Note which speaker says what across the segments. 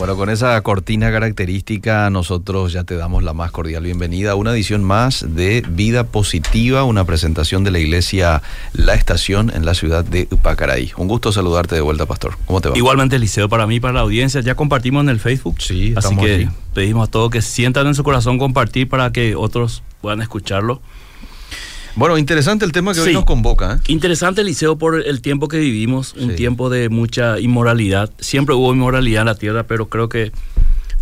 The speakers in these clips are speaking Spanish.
Speaker 1: Bueno, con esa cortina característica, nosotros ya te damos la más cordial bienvenida a una edición más de Vida Positiva, una presentación de la iglesia La Estación en la ciudad de Upacaraí. Un gusto saludarte de vuelta, Pastor. ¿Cómo te va?
Speaker 2: Igualmente, Liceo, para mí, para la audiencia, ya compartimos en el Facebook.
Speaker 1: Sí,
Speaker 2: Así
Speaker 1: estamos
Speaker 2: que pedimos a todos que sientan en su corazón compartir para que otros puedan escucharlo.
Speaker 1: Bueno, interesante el tema que hoy nos convoca. ¿eh?
Speaker 2: Interesante, Liceo, por el tiempo que vivimos, un
Speaker 1: Sí.
Speaker 2: tiempo de mucha inmoralidad. Siempre hubo inmoralidad en la tierra, pero creo que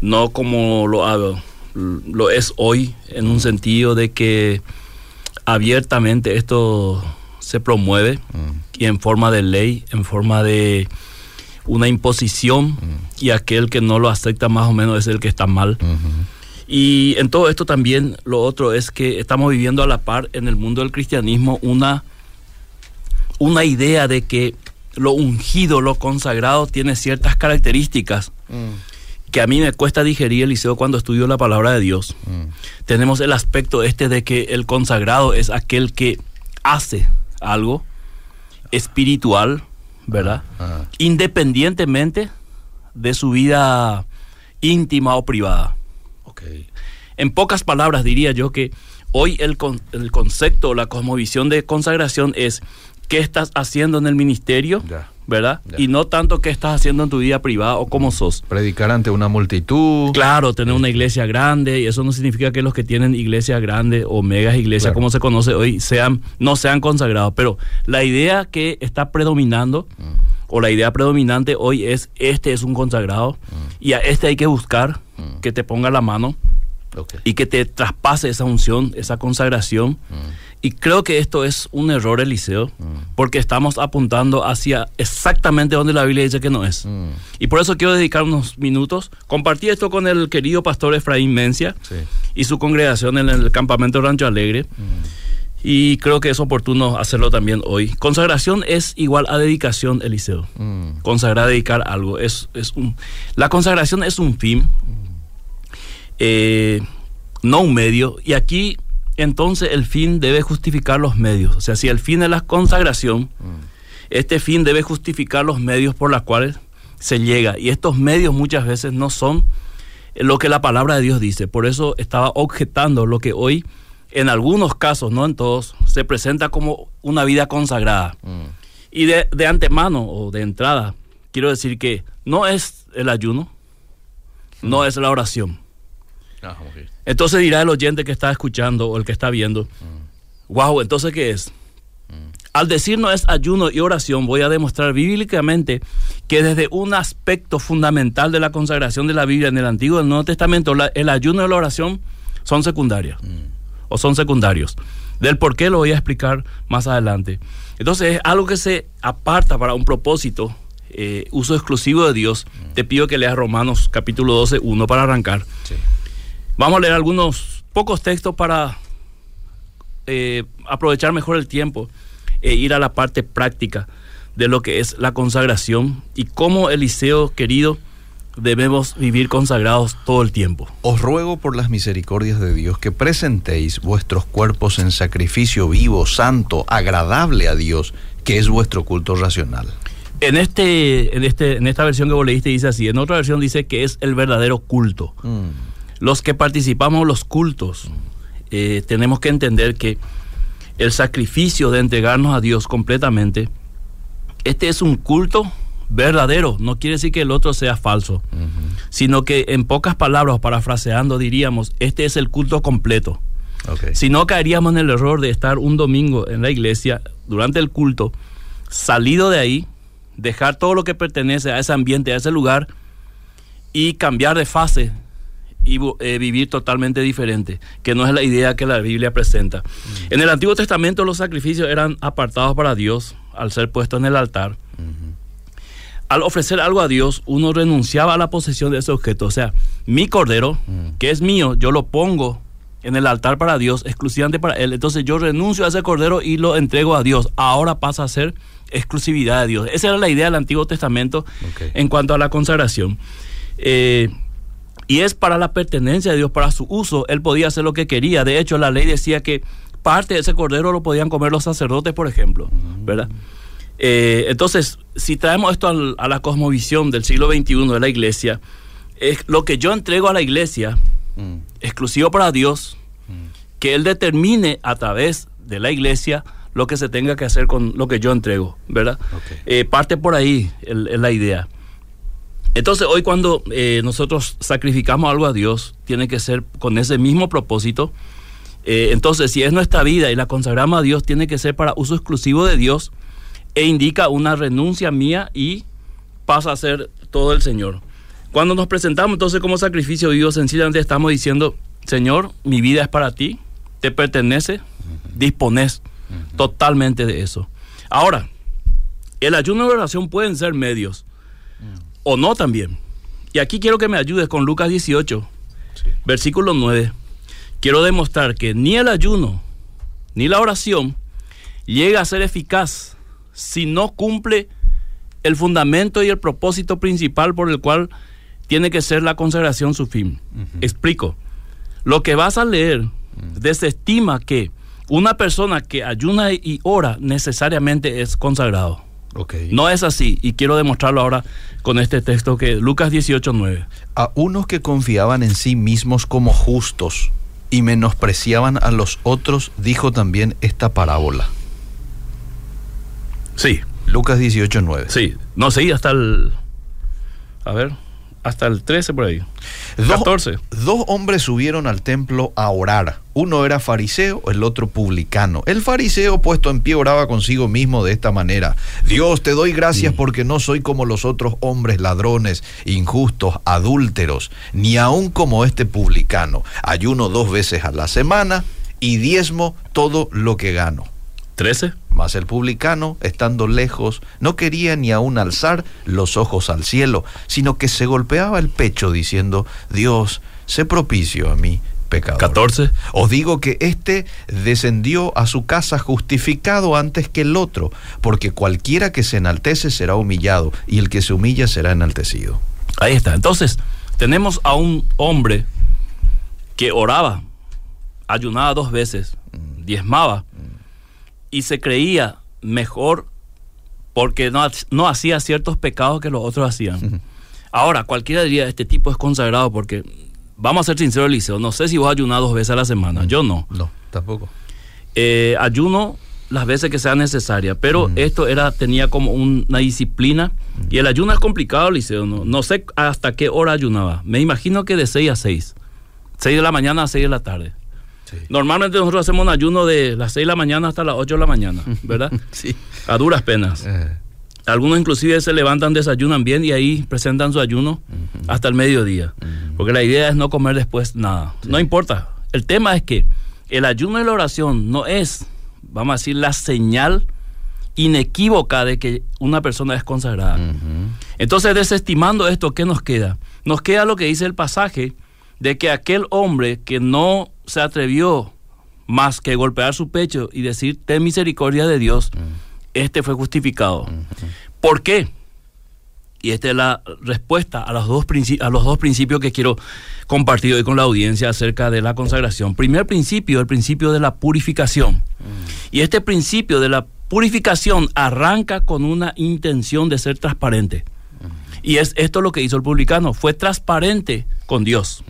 Speaker 2: no como lo, ha- lo es hoy, en un sentido de que abiertamente esto se promueve
Speaker 1: Mm.
Speaker 2: y en forma de ley, en forma de una imposición,
Speaker 1: Mm.
Speaker 2: y aquel que no lo acepta más o menos es el que está mal.
Speaker 1: Ujú.
Speaker 2: Y en todo esto también lo otro es que estamos viviendo a la par en el mundo del cristianismo una, una idea de que lo ungido, lo consagrado tiene ciertas características que a mí me cuesta digerir, Eliseo, cuando estudio la palabra de Dios.
Speaker 1: Mm.
Speaker 2: Tenemos el aspecto este de que el consagrado es aquel que hace algo espiritual, ¿verdad?
Speaker 1: Ah,
Speaker 2: Independientemente de su vida íntima o privada. En pocas palabras diría yo que hoy el, con- el concepto, la cosmovisión de consagración es qué estás haciendo en el ministerio,
Speaker 1: Ya.
Speaker 2: ¿verdad?
Speaker 1: Ya.
Speaker 2: Y no tanto qué estás haciendo en tu vida privada o cómo sos.
Speaker 1: Predicar ante una multitud.
Speaker 2: Claro, tener una iglesia grande, y eso no significa que los que tienen iglesia grande o megas iglesias,
Speaker 1: Claro.
Speaker 2: como se conoce hoy, sean, no sean consagrados. Pero la idea que está predominando,
Speaker 1: Mm.
Speaker 2: o la idea predominante hoy es, este es un consagrado, y a este hay que buscar
Speaker 1: Mm.
Speaker 2: que te ponga la mano y que te traspase esa unción, esa consagración.
Speaker 1: Mm.
Speaker 2: Y creo que esto es un error, Eliseo,
Speaker 1: Mm.
Speaker 2: porque estamos apuntando hacia exactamente donde la Biblia dice que no es. Y por eso quiero dedicar unos minutos. Compartí esto con el querido pastor Efraín Mencia
Speaker 1: Sí.
Speaker 2: y su congregación en el campamento Rancho Alegre. Y creo que es oportuno hacerlo también hoy. Consagración es igual a dedicación, Eliseo.
Speaker 1: Mm.
Speaker 2: Consagrar, dedicar algo. Es, es un, la consagración es un fin, eh, no un medio. Y aquí, entonces, el fin debe justificar los medios. O sea, si el fin es la consagración,
Speaker 1: Mm.
Speaker 2: este fin debe justificar los medios por los cuales se llega. Y estos medios muchas veces no son lo que la palabra de Dios dice. Por eso estaba objetando lo que hoy, en algunos casos, no en todos, se presenta como una vida consagrada.
Speaker 1: Mm.
Speaker 2: Y de, de antemano o de entrada, quiero decir que no es el ayuno, no es la oración.
Speaker 1: Ah.
Speaker 2: Entonces dirá el oyente que está escuchando o el que está viendo, wow, entonces ¿qué es? Al decir no es ayuno y oración, voy a demostrar bíblicamente que desde un aspecto fundamental de la consagración de la Biblia en el Antiguo y el Nuevo Testamento, la- el ayuno y la oración son secundarias o son secundarios. Del por qué lo voy a explicar más adelante. Entonces es algo que se aparta para un propósito, eh, uso exclusivo de Dios. Te pido que leas Romanos capítulo 12, 1 para arrancar.
Speaker 1: Sí.
Speaker 2: Vamos a leer algunos pocos textos para eh, aprovechar mejor el tiempo e ir a la parte práctica de lo que es la consagración y cómo Eliseo querido debemos vivir consagrados todo el tiempo.
Speaker 1: Os ruego por las misericordias de Dios que presentéis vuestros cuerpos en sacrificio vivo, santo, agradable a Dios, que es vuestro culto racional.
Speaker 2: En este, en este, en esta versión que vos leíste dice así, en otra versión dice que es el verdadero culto.
Speaker 1: Mm.
Speaker 2: Los que participamos los cultos eh, tenemos que entender que el sacrificio de entregarnos a Dios completamente, este es un culto verdadero, no quiere decir que el otro sea falso, sino que en pocas palabras, parafraseando, diríamos, este es el culto completo. Si no caeríamos en el error de estar un domingo en la iglesia durante el culto, salido de ahí, dejar todo lo que pertenece a ese ambiente, a ese lugar y cambiar de fase y eh, vivir totalmente diferente, que no es la idea que la Biblia presenta. En el Antiguo Testamento los sacrificios eran apartados para Dios al ser puestos en el altar. Al ofrecer algo a Dios, uno renunciaba a la posesión de ese objeto. O sea, mi cordero,
Speaker 1: Mm.
Speaker 2: que es mío, yo lo pongo en el altar para Dios, exclusivamente para Él. Entonces yo renuncio a ese cordero y lo entrego a Dios. Ahora pasa a ser exclusividad de Dios. Esa era la idea del Antiguo Testamento en cuanto a la consagración. Eh, y es para la pertenencia de Dios, para su uso. Él podía hacer lo que quería. De hecho, la ley decía que parte de ese cordero lo podían comer los sacerdotes, por ejemplo, ¿verdad? Eh, entonces, si traemos esto al- a la cosmovisión del siglo XXI de la iglesia, Es lo que yo entrego a la iglesia,
Speaker 1: Mm,
Speaker 2: exclusivo para Dios, que Él determine a través de la iglesia lo que se tenga que hacer con lo que yo entrego, ¿verdad? Eh, parte por ahí el- el- la idea. Entonces hoy cuando eh, nosotros sacrificamos algo a Dios, tiene que ser con ese mismo propósito. Eh, entonces si es nuestra vida y la consagramos a Dios, tiene que ser para uso exclusivo de Dios e indica una renuncia mía y pasa a ser todo el Señor. Cuando nos presentamos entonces como sacrificio vivo, sencillamente estamos diciendo, Señor, mi vida es para ti, te pertenece, dispones totalmente de eso. Ahora, el ayuno y la oración pueden ser medios o no también. Y aquí quiero que me ayudes con Lucas 18,
Speaker 1: sí.
Speaker 2: versículo 9. Quiero demostrar que ni el ayuno ni la oración llega a ser eficaz si no cumple el fundamento y el propósito principal por el cual tiene que ser la consagración su fin. Explico. Lo que vas a leer desestima que una persona que ayuna y ora necesariamente es consagrado. No es así y quiero demostrarlo ahora con este texto que Lucas 18, 9.
Speaker 1: A unos que confiaban en sí mismos como justos y menospreciaban a los otros, dijo también esta parábola.
Speaker 2: Sí,
Speaker 1: Lucas 18, 9.
Speaker 2: sí. No, sí, hasta el... A ver, hasta el 13 por ahí.
Speaker 1: Dos,
Speaker 2: 14.
Speaker 1: dos hombres subieron al templo a orar. Uno era fariseo, el otro publicano. El fariseo puesto en pie oraba consigo mismo de esta manera. Dios, te doy gracias porque no soy como los otros hombres ladrones, injustos, adúlteros, ni aun como este publicano. Ayuno dos veces a la semana y diezmo todo lo que gano.
Speaker 2: 13.
Speaker 1: Mas el publicano, estando lejos, no quería ni aun alzar los ojos al cielo, sino que se golpeaba el pecho diciendo, Dios, sé propicio a mí, pecador.
Speaker 2: 14.
Speaker 1: Os digo que éste descendió a su casa justificado antes que el otro, porque cualquiera que se enaltece será humillado, y el que se humilla será enaltecido.
Speaker 2: Ahí está. Entonces, tenemos a un hombre que oraba, ayunaba dos veces, diezmaba y se creía mejor porque no, no hacía ciertos pecados que los otros hacían. Ahora, cualquiera diría, este tipo es consagrado porque, vamos a ser sinceros, Eliseo, no sé si vos ayunás dos veces a la semana, yo no.
Speaker 1: No, tampoco.
Speaker 2: Eh, ayuno las veces que sea necesaria, pero esto era tenía como un- una disciplina y el ayuno es complicado, Liceo, no, no sé hasta qué hora ayunaba, me imagino que de 6 a 6, 6 de la mañana a 6 de la tarde.
Speaker 1: Sí.
Speaker 2: Normalmente nosotros hacemos un ayuno de las 6 de la mañana hasta las 8 de la mañana, ¿verdad?
Speaker 1: Sí.
Speaker 2: A duras penas.
Speaker 1: Eh,
Speaker 2: Algunos inclusive se levantan, desayunan bien y ahí presentan su ayuno hasta el mediodía. Porque la idea es no comer después nada. No importa. El tema es que el ayuno y la oración no es, vamos a decir, la señal inequívoca de que una persona es consagrada. Entonces, desestimando esto, ¿qué nos queda? Nos queda lo que dice el pasaje de que aquel hombre que no se atrevió más que golpear su pecho y decir, ten misericordia de Dios, este fue justificado. ¿Por qué? Y esta es la respuesta a los, dos a los dos principios que quiero compartir hoy con la audiencia acerca de la consagración. Primer principio, el principio de la purificación. Y este principio de la purificación arranca con una intención de ser transparente. Y es esto lo que hizo el publicano, fue transparente con Dios.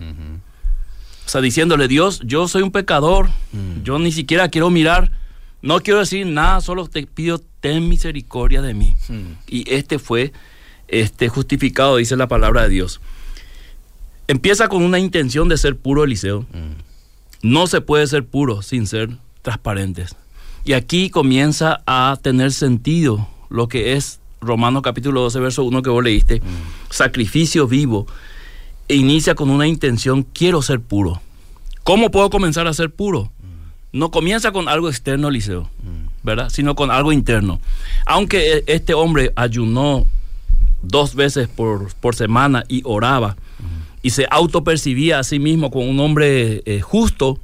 Speaker 2: O sea, diciéndole, Dios, yo soy un pecador, yo ni siquiera quiero mirar, no quiero decir nada, solo te pido, ten misericordia de mí. Y este fue este, justificado, dice la palabra de Dios. Empieza con una intención de ser puro, Eliseo. No se puede ser puro sin ser transparentes. Y aquí comienza a tener sentido lo que es Romanos capítulo 12, verso 1 que vos leíste. Sacrificio vivo. Inicia con una intención, quiero ser puro. ¿Cómo puedo comenzar a ser puro? No comienza con algo externo, Eliseo, ¿verdad? Sino con algo interno. Aunque e- este hombre ayunó dos veces por, por semana y oraba y se autopercibía a sí mismo como un hombre eh, justo,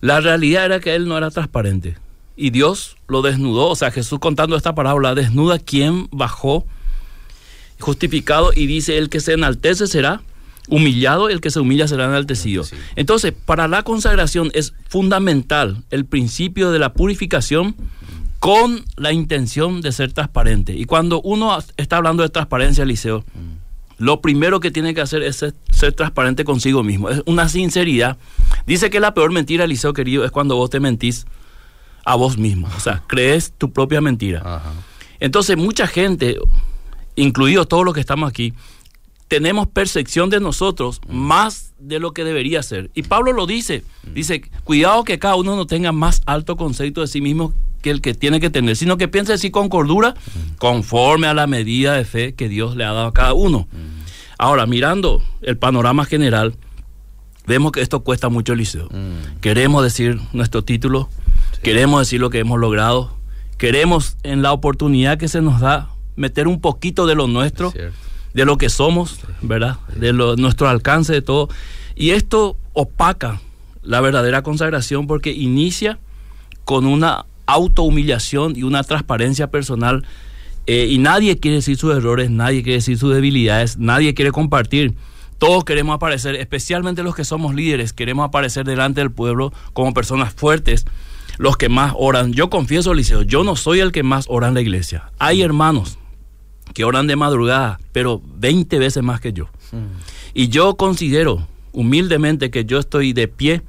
Speaker 2: la realidad era que él no era transparente. Y Dios lo desnudó, o sea, Jesús contando esta parábola, desnuda quien bajó justificado y dice, el que se enaltece será humillado, el que se humilla será enaltecido. Entonces, para la consagración es fundamental el principio de la purificación con la intención de ser transparente. Y cuando uno está hablando de transparencia, Liceo, lo primero que tiene que hacer es ser, ser, transparente consigo mismo. Es una sinceridad. Dice que la peor mentira, Eliseo querido, es cuando vos te mentís a vos mismo. O sea, crees tu propia mentira. Ajá. Entonces, mucha gente, incluidos todos los que estamos aquí, tenemos percepción de nosotros más de lo que debería ser. Y Pablo lo dice, dice, cuidado que cada uno no tenga más alto concepto de sí mismo que el que tiene que tener, sino que piense así con cordura, conforme a la medida de fe que Dios le ha dado a cada uno. Ahora, mirando el panorama general, vemos que esto cuesta mucho el liceo. Queremos decir nuestro título, queremos decir lo que hemos logrado, queremos en la oportunidad que se nos da meter un poquito de lo nuestro de lo que somos, ¿verdad? De lo, nuestro alcance de todo. Y esto opaca la verdadera consagración porque inicia con una autohumillación y una transparencia personal. Eh, y nadie quiere decir sus errores, nadie quiere decir sus debilidades, nadie quiere compartir. Todos queremos aparecer, especialmente los que somos líderes, queremos aparecer delante del pueblo como personas fuertes, los que más oran. Yo confieso, Liceo, yo no soy el que más ora en la iglesia. Hay hermanos, que oran de madrugada, pero 20 veces más que yo. Y yo considero humildemente que yo estoy de pie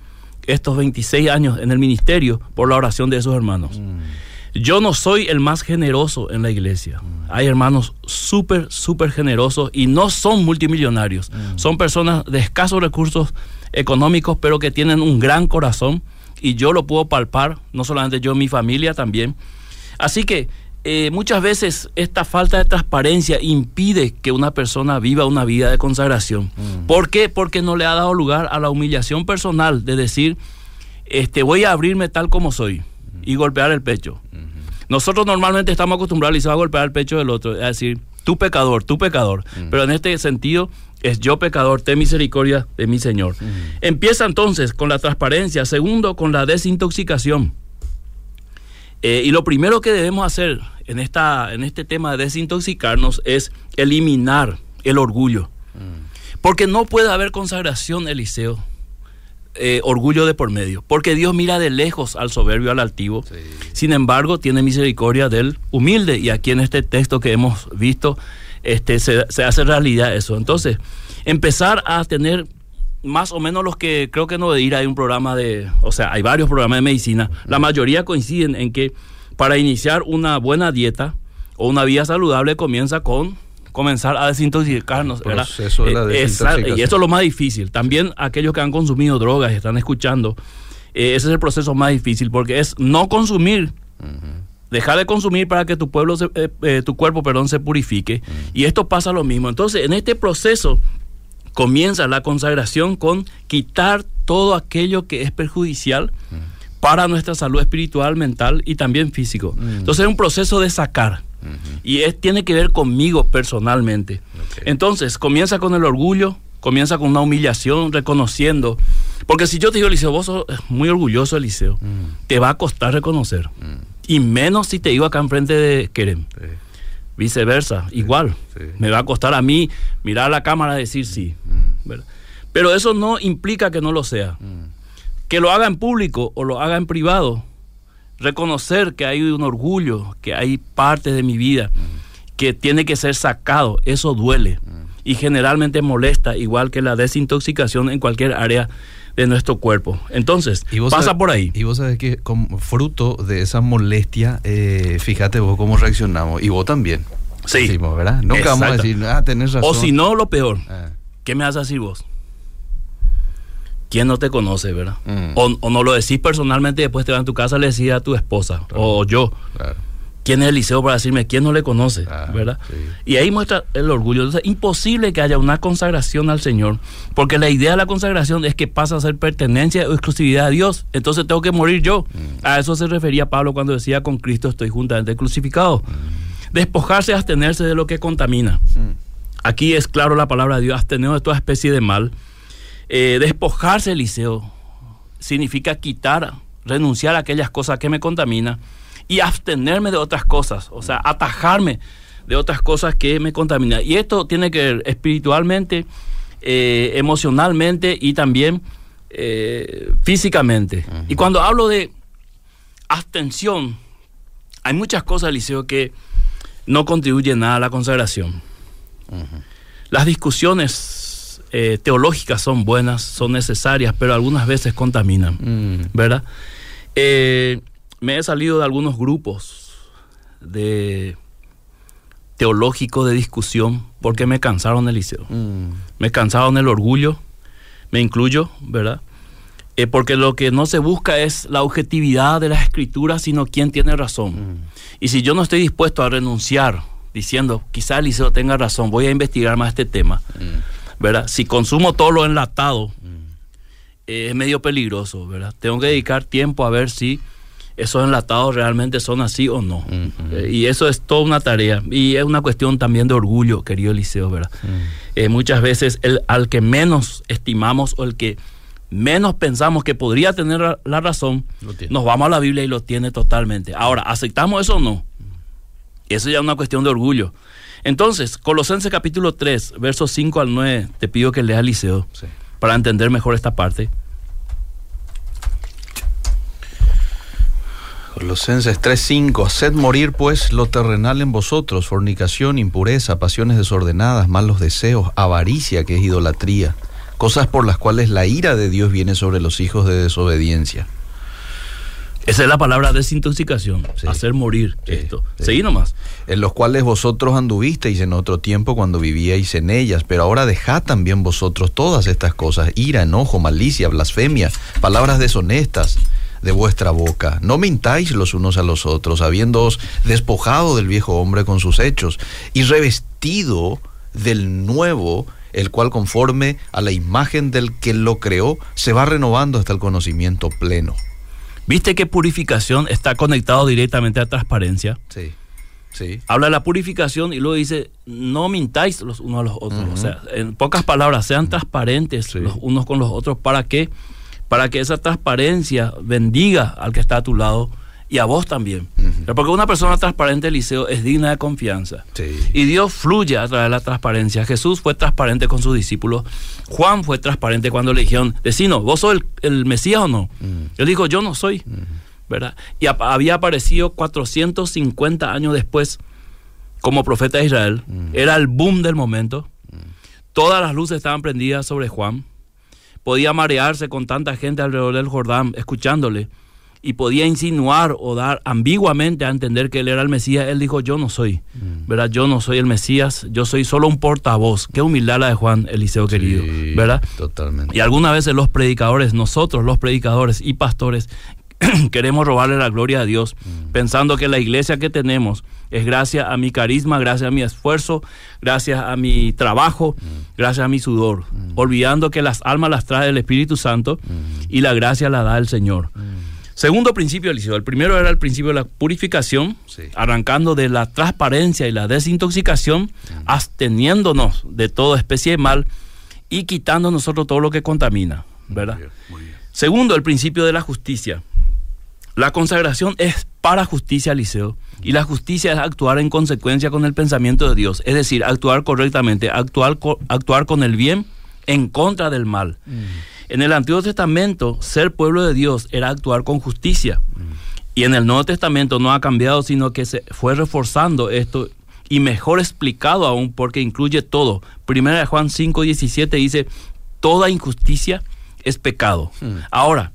Speaker 2: estos 26 años en el ministerio por la oración de esos hermanos. Yo no soy el más generoso en la iglesia. Hay hermanos súper, súper generosos y no son multimillonarios. Son personas de escasos recursos económicos, pero que tienen un gran corazón y yo lo puedo palpar, no solamente yo, mi familia también. Así que eh, muchas veces esta falta de transparencia impide que una persona viva una vida de consagración. Mm. ¿Por qué? Porque no le ha dado lugar a la humillación personal de decir, este, voy a abrirme tal como soy y golpear el pecho. Nosotros normalmente estamos acostumbrados a golpear el pecho del otro, es decir, tú pecador, tú pecador. Mm. Pero en este sentido es yo pecador, ten misericordia de mi Señor. Empieza entonces con la transparencia, segundo con la desintoxicación. Eh, y lo primero que debemos hacer en, esta, en este tema de desintoxicarnos es eliminar el orgullo. Mm. Porque no puede haber consagración, Eliseo, eh, orgullo de por medio. Porque Dios mira de lejos al soberbio, al altivo. Sin embargo, tiene misericordia del humilde. Y aquí en este texto que hemos visto, este, se, se hace realidad eso. Entonces, empezar a tener más o menos los que creo que no de ir hay un programa de, o sea, hay varios programas de medicina, la mayoría coinciden en que para iniciar una buena dieta o una vida saludable comienza con comenzar a desintoxicarnos. Proceso de la eh, y eso es lo más difícil. También aquellos que han consumido drogas y están escuchando, eh, ese es el proceso más difícil porque es no consumir. Dejar de consumir para que tu pueblo eh, tu cuerpo perdón, se purifique. Y esto pasa lo mismo. Entonces, en este proceso comienza la consagración con quitar todo aquello que es perjudicial para nuestra salud espiritual, mental y también físico. Entonces es un proceso de sacar. Y es, tiene que ver conmigo personalmente. Entonces, comienza con el orgullo, comienza con una humillación, reconociendo. Porque si yo te digo, Eliseo, vos sos muy orgulloso, Eliseo, te va a costar reconocer. Y menos si te digo acá enfrente de Kerem. Viceversa, igual. Me va a costar a mí mirar a la cámara y decir sí. Mm. Pero eso no implica que no lo sea. Mm. Que lo haga en público o lo haga en privado. Reconocer que hay un orgullo, que hay parte de mi vida mm. que tiene que ser sacado, eso duele. Y generalmente molesta, igual que la desintoxicación en cualquier área de nuestro cuerpo. Entonces, pasa por ahí.
Speaker 1: Y vos sabés que como fruto de esa molestia, eh, fíjate vos cómo reaccionamos. Y vos también.
Speaker 2: Sí.
Speaker 1: ¿verdad? Nunca vamos a decir, ah, tenés razón.
Speaker 2: O si no, lo peor. Ah. ¿Qué me vas a decir vos? ¿Quién no te conoce, verdad? Mm. O, no lo decís personalmente y después te vas a tu casa le decís a tu esposa. O yo. Claro quién es Eliseo para decirme quién no le conoce, ah, ¿verdad? Y ahí muestra el orgullo. Entonces, imposible que haya una consagración al Señor, porque la idea de la consagración es que pasa a ser pertenencia o exclusividad a Dios. Entonces tengo que morir yo. Mm. A eso se refería Pablo cuando decía con Cristo estoy juntamente crucificado. Mm. Despojarse, abstenerse de lo que contamina. Mm. Aquí es claro la palabra de Dios, abstener de toda especie de mal. Eh, despojarse, Eliseo, significa quitar, renunciar a aquellas cosas que me contaminan y abstenerme de otras cosas, o sea, atajarme de otras cosas que me contaminan. Y esto tiene que ver espiritualmente, eh, emocionalmente y también eh, físicamente. Y cuando hablo de abstención, hay muchas cosas, Eliseo, que no contribuyen nada a la consagración. Las discusiones eh, teológicas son buenas, son necesarias, pero algunas veces contaminan,
Speaker 1: Mm.
Speaker 2: ¿verdad? Eh, me he salido de algunos grupos de teológicos de discusión porque me cansaron el liceo.
Speaker 1: Mm.
Speaker 2: Me cansaron el orgullo, me incluyo, ¿verdad? Eh, porque lo que no se busca es la objetividad de las escrituras, sino quién tiene razón.
Speaker 1: Mm.
Speaker 2: Y si yo no estoy dispuesto a renunciar diciendo, quizá Eliseo tenga razón, voy a investigar más este tema,
Speaker 1: Mm.
Speaker 2: ¿verdad? Si consumo todo lo enlatado, eh, es medio peligroso, ¿verdad? Tengo que dedicar tiempo a ver si esos enlatados realmente son así o no. Eh, y eso es toda una tarea. Y es una cuestión también de orgullo, querido Eliseo, ¿verdad? Eh, muchas veces el, al que menos estimamos o el que menos pensamos que podría tener la- razón, nos vamos a la Biblia y lo tiene totalmente. Ahora, ¿aceptamos eso o no? Eso ya es una cuestión de orgullo. Entonces, Colosenses capítulo 3, versos 5 al 9, te pido que leas Liceo
Speaker 1: Sí.
Speaker 2: para entender mejor esta parte.
Speaker 1: Colosenses 3:5, haced morir pues lo terrenal en vosotros, fornicación, impureza, pasiones desordenadas, malos deseos, avaricia, que es idolatría, cosas por las cuales la ira de Dios viene sobre los hijos de desobediencia.
Speaker 2: Esa es la palabra desintoxicación,
Speaker 1: Sí.
Speaker 2: hacer morir
Speaker 1: Sí,
Speaker 2: esto.
Speaker 1: sí.
Speaker 2: Seguí nomás.
Speaker 1: en los cuales vosotros anduvisteis en otro tiempo cuando vivíais en ellas, pero ahora dejad también vosotros todas estas cosas, ira, enojo, malicia, blasfemia, palabras deshonestas de vuestra boca. No mintáis los unos a los otros, habiéndoos despojado del viejo hombre con sus hechos y revestido del nuevo, el cual conforme a la imagen del que lo creó, se va renovando hasta el conocimiento pleno.
Speaker 2: ¿Viste que purificación está conectado directamente a transparencia?
Speaker 1: Sí, sí.
Speaker 2: Habla de la purificación y luego dice, no mintáis los unos a los otros. O sea, en pocas palabras, sean transparentes
Speaker 1: Sí.
Speaker 2: los unos con los otros. ¿Para qué? Para que esa transparencia bendiga al que está a tu lado y a vos también. Porque una persona transparente, Eliseo, es digna de confianza.
Speaker 1: Sí.
Speaker 2: Y Dios fluye a través de la transparencia. Jesús fue transparente con sus discípulos. Juan fue transparente cuando le dijeron, vecino, ¿vos sos el, el Mesías o no?
Speaker 1: Mm.
Speaker 2: Él dijo, yo no soy. ¿Verdad? Y ap- había aparecido 450 años después como profeta de Israel.
Speaker 1: Mm.
Speaker 2: Era el boom del momento. Todas las luces estaban prendidas sobre Juan. Podía marearse con tanta gente alrededor del Jordán escuchándole. Y podía insinuar o dar ambiguamente a entender que él era el Mesías. Él dijo, yo no soy. ¿Verdad? Yo no soy el Mesías. Yo soy solo un portavoz. Qué humildad la de Juan, Eliseo querido. ¿Verdad?
Speaker 1: Totalmente.
Speaker 2: Y algunas veces los predicadores, nosotros los predicadores y pastores, queremos robarle la gloria a Dios, pensando que la iglesia que tenemos es gracias a mi carisma, gracias a mi esfuerzo, gracias a mi trabajo, gracias a mi sudor, olvidando que las almas las trae el Espíritu Santo y la gracia la da el Señor. Segundo principio, Eliseo. El primero era el principio de la purificación,
Speaker 1: Sí.
Speaker 2: arrancando de la transparencia y la desintoxicación, absteniéndonos de toda especie de mal y quitando nosotros todo lo que contamina, ¿verdad?
Speaker 1: Muy bien, muy bien.
Speaker 2: Segundo, el principio de la justicia. La consagración es para justicia, Liceo. Y la justicia es actuar en consecuencia con el pensamiento de Dios. Es decir, actuar correctamente, actuar, co- actuar con el bien en contra del mal. En el Antiguo Testamento, ser pueblo de Dios era actuar con justicia. Y en el Nuevo Testamento no ha cambiado, sino que se fue reforzando esto y mejor explicado aún porque incluye todo. Primera de Juan 5, 17 dice, toda injusticia es pecado.
Speaker 1: Hmm.
Speaker 2: Ahora,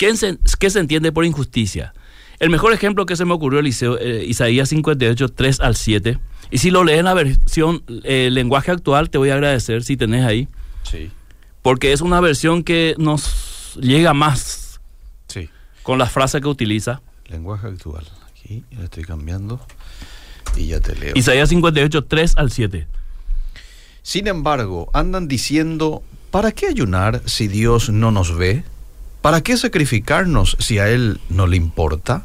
Speaker 2: ¿qué se, qué se entiende por injusticia? El mejor ejemplo que se me ocurrió, Eliseo, eh, Isaías 58, 3 al 7. Y si lo lees en la versión eh, lenguaje actual, te voy a agradecer si tenés ahí,
Speaker 1: Sí,
Speaker 2: porque es una versión que nos llega más
Speaker 1: sí.
Speaker 2: con las frases que utiliza.
Speaker 1: Lenguaje actual. Aquí le estoy cambiando y ya te leo.
Speaker 2: Isaías 58, 3 al 7.
Speaker 1: Sin embargo, andan diciendo, ¿para qué ayunar si Dios no nos ve? ¿Para qué sacrificarnos si a Él no le importa?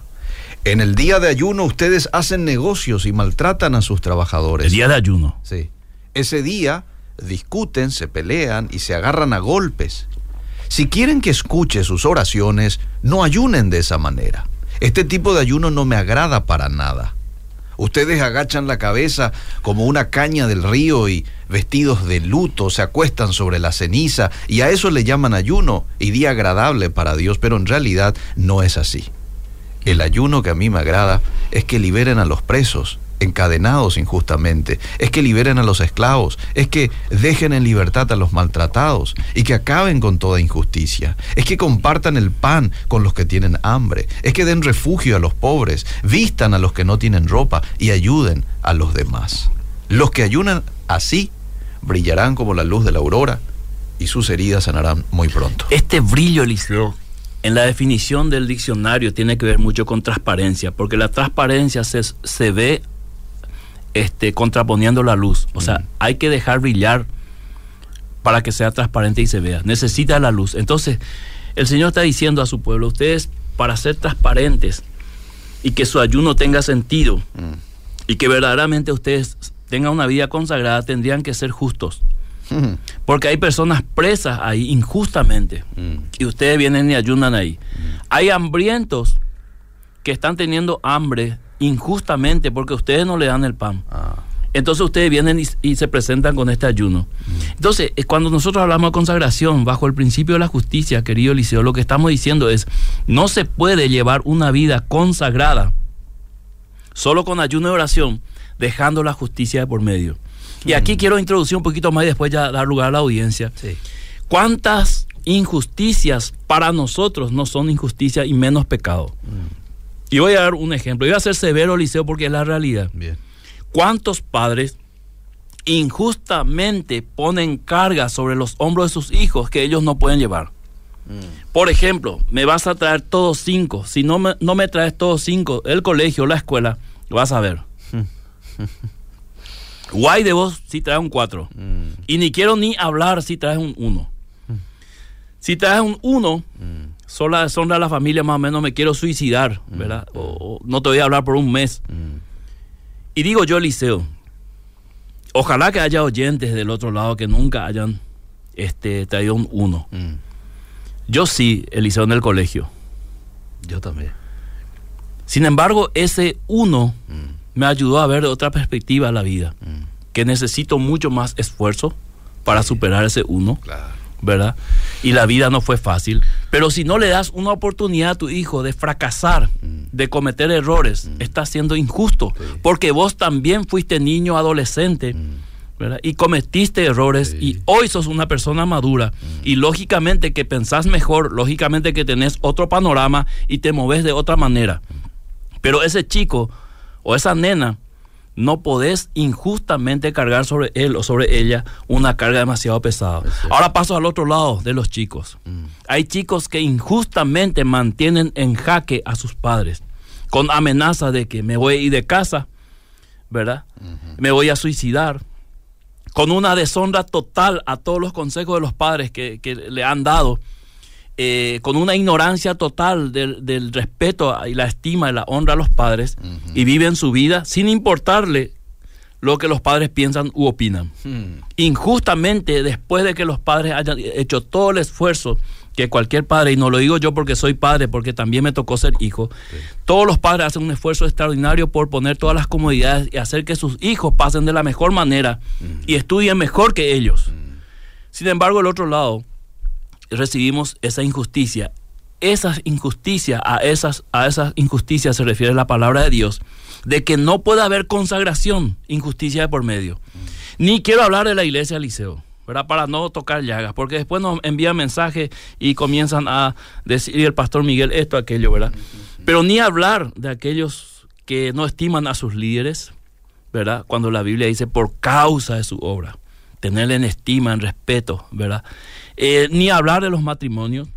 Speaker 1: En el día de ayuno ustedes hacen negocios y maltratan a sus trabajadores.
Speaker 2: El día de ayuno.
Speaker 1: Sí. Ese día discuten, se pelean y se agarran a golpes. Si quieren que escuche sus oraciones, no ayunen de esa manera. Este tipo de ayuno no me agrada para nada. Ustedes agachan la cabeza como una caña del río y vestidos de luto se acuestan sobre la ceniza y a eso le llaman ayuno y día agradable para Dios, pero en realidad no es así. El ayuno que a mí me agrada es que liberen a los presos encadenados injustamente, es que liberen a los esclavos, es que dejen en libertad a los maltratados y que acaben con toda injusticia, es que compartan el pan con los que tienen hambre, es que den refugio a los pobres, vistan a los que no tienen ropa y ayuden a los demás. Los que ayunan así brillarán como la luz de la aurora y sus heridas sanarán muy pronto.
Speaker 2: Este brillo, Eliseo, en la definición del diccionario tiene que ver mucho con transparencia, porque la transparencia se, se ve este, contraponiendo la luz. O sea, hay que dejar brillar para que sea transparente y se vea. Necesita la luz. Entonces, el Señor está diciendo a su pueblo, ustedes para ser transparentes y que su ayuno tenga sentido y que verdaderamente ustedes tengan una vida consagrada, tendrían que ser justos. Porque hay personas presas ahí injustamente y ustedes vienen y ayunan ahí. Hay hambrientos que están teniendo hambre injustamente porque ustedes no le dan el pan.
Speaker 1: Ah.
Speaker 2: Entonces ustedes vienen y, y se presentan con este ayuno. Entonces, eh, cuando nosotros hablamos de consagración bajo el principio de la justicia, querido Eliseo, lo que estamos diciendo es, no se puede llevar una vida consagrada solo con ayuno y oración, dejando la justicia de por medio. Y aquí quiero introducir un poquito más y después ya dar lugar a la audiencia.
Speaker 1: Sí.
Speaker 2: ¿Cuántas injusticias para nosotros no son injusticias y menos pecado? Y voy a dar un ejemplo. Y voy a ser severo, Liceo, porque es la realidad.
Speaker 1: Bien.
Speaker 2: ¿Cuántos padres injustamente ponen carga sobre los hombros de sus hijos que ellos no pueden llevar? Por ejemplo, me vas a traer todos cinco. Si no me, no me traes todos cinco, el colegio, la escuela, vas a ver. Guay de vos si traes un cuatro. Y ni quiero ni hablar si traes un uno. Si traes un uno, sola a la familia, más o menos me quiero suicidar, ¿verdad? O, o no te voy a hablar por un mes. Y digo yo, Liceo, ojalá que haya oyentes del otro lado que nunca hayan este, traído un uno.
Speaker 1: Mm.
Speaker 2: Yo sí, Eliseo en el colegio.
Speaker 1: Yo también.
Speaker 2: Sin embargo, ese uno
Speaker 1: Mm.
Speaker 2: me ayudó a ver de otra perspectiva la vida.
Speaker 1: Mm.
Speaker 2: Que necesito mucho más esfuerzo para superar ese uno,
Speaker 1: Claro.
Speaker 2: ¿Verdad? Y la vida no fue fácil. Pero si no le das una oportunidad a tu hijo de fracasar, de cometer errores, estás siendo injusto. Porque vos también fuiste niño, adolescente. ¿verdad? Y cometiste errores
Speaker 1: Sí.
Speaker 2: y hoy sos una persona madura y lógicamente que pensás mejor, lógicamente que tenés otro panorama y te moves de otra manera. Pero ese chico o esa nena no podés injustamente cargar sobre él o sobre ella una carga demasiado pesada. Ahora paso al otro lado de los chicos. Hay chicos que injustamente mantienen en jaque a sus padres con amenaza de que me voy a ir de casa, ¿verdad? Me voy a suicidar. Con una deshonra total a todos los consejos de los padres que, que le han dado. Eh, con una ignorancia total del, del respeto y la estima y la honra a los padres. Y viven su vida sin importarle lo que los padres piensan u opinan
Speaker 1: Mm.
Speaker 2: injustamente después de que los padres hayan hecho todo el esfuerzo que cualquier padre, y no lo digo yo porque soy padre, porque también me tocó ser hijo, todos los padres hacen un esfuerzo extraordinario por poner todas las comodidades y hacer que sus hijos pasen de la mejor manera y estudien mejor que ellos. Sin embargo, el otro lado, recibimos esa injusticia. Esas injusticias, a esas, a esas injusticias se refiere la palabra de Dios, de que no puede haber consagración, injusticia de por medio. Ni quiero hablar de la iglesia Liceo, ¿verdad? Para no tocar llagas, porque después nos envían mensajes y comienzan a decir el pastor Miguel esto, aquello, ¿verdad? Pero ni hablar de aquellos que no estiman a sus líderes, ¿verdad? Cuando la Biblia dice por causa de su obra, tenerle en estima, en respeto, ¿verdad? Eh, ni hablar de los matrimonios,